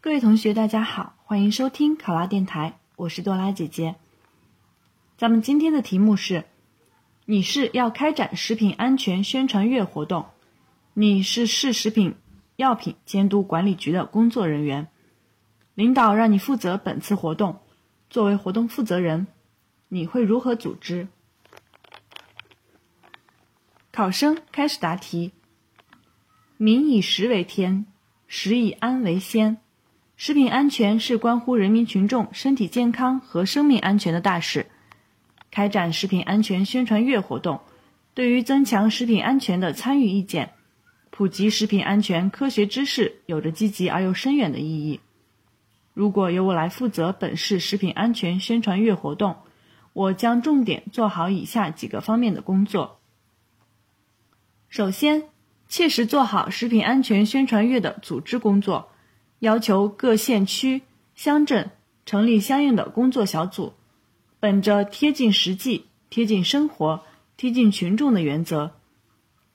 各位同学，大家好，欢迎收听考拉电台，我是多拉姐姐。咱们今天的题目是：你是要开展食品安全宣传月活动，你是市食品药品监督管理局的工作人员，领导让你负责本次活动，作为活动负责人，你会如何组织？考生开始答题。民以食为天，食以安为先。食品安全是关乎人民群众身体健康和生命安全的大事。开展食品安全宣传月活动，对于增强食品安全的参与意见、普及食品安全科学知识，有着积极而又深远的意义。如果由我来负责本市食品安全宣传月活动，我将重点做好以下几个方面的工作。首先，切实做好食品安全宣传月的组织工作。要求各县区、乡镇成立相应的工作小组，本着贴近实际、贴近生活、贴近群众的原则，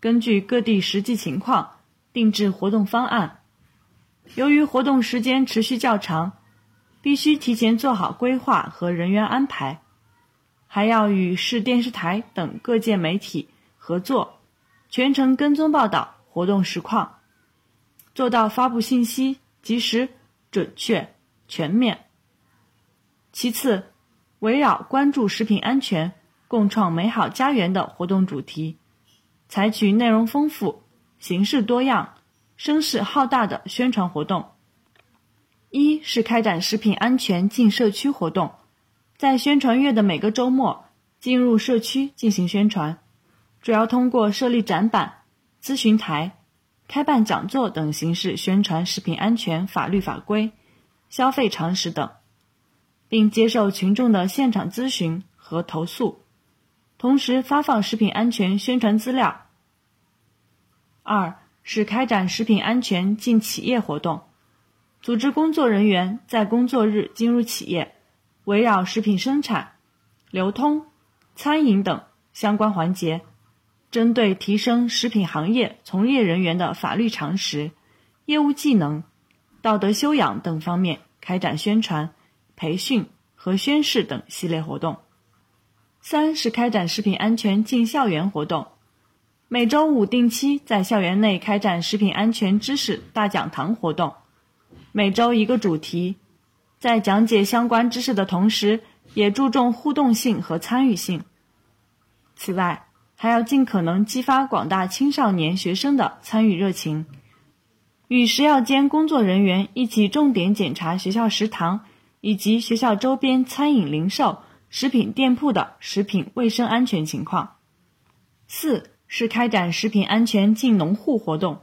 根据各地实际情况定制活动方案。由于活动时间持续较长，必须提前做好规划和人员安排，还要与市电视台等各界媒体合作，全程跟踪报道活动实况，做到发布信息。及时、准确、全面。其次，围绕关注食品安全、共创美好家园的活动主题，采取内容丰富、形式多样、声势浩大的宣传活动。一是开展食品安全进社区活动，在宣传月的每个周末进入社区进行宣传，主要通过设立展板、咨询台。开办讲座等形式宣传食品安全法律法规、消费常识等，并接受群众的现场咨询和投诉，同时发放食品安全宣传资料。二是开展食品安全进企业活动，组织工作人员在工作日进入企业，围绕食品生产、流通、餐饮等相关环节。针对提升食品行业从业人员的法律常识、业务技能、道德修养等方面开展宣传、培训和宣誓等系列活动。三是开展食品安全进校园活动，每周五定期在校园内开展食品安全知识大讲堂活动，每周一个主题，在讲解相关知识的同时，也注重互动性和参与性。此外，还要尽可能激发广大青少年学生的参与热情，与食药监工作人员一起重点检查学校食堂以及学校周边餐饮零售、食品店铺的食品卫生安全情况。四是开展食品安全进农户活动，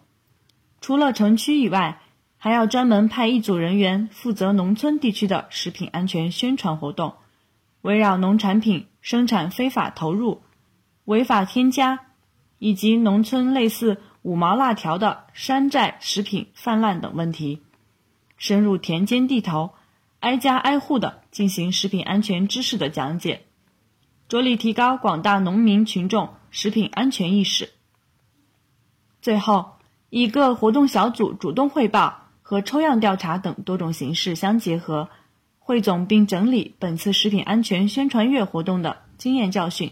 除了城区以外，还要专门派一组人员负责农村地区的食品安全宣传活动，围绕农产品生产非法投入。违法添加，以及农村类似五毛辣条的山寨食品泛滥等问题，深入田间地头，挨家挨户的进行食品安全知识的讲解，着力提高广大农民群众食品安全意识。最后，以各活动小组主动汇报和抽样调查等多种形式相结合，汇总并整理本次食品安全宣传月活动的经验教训。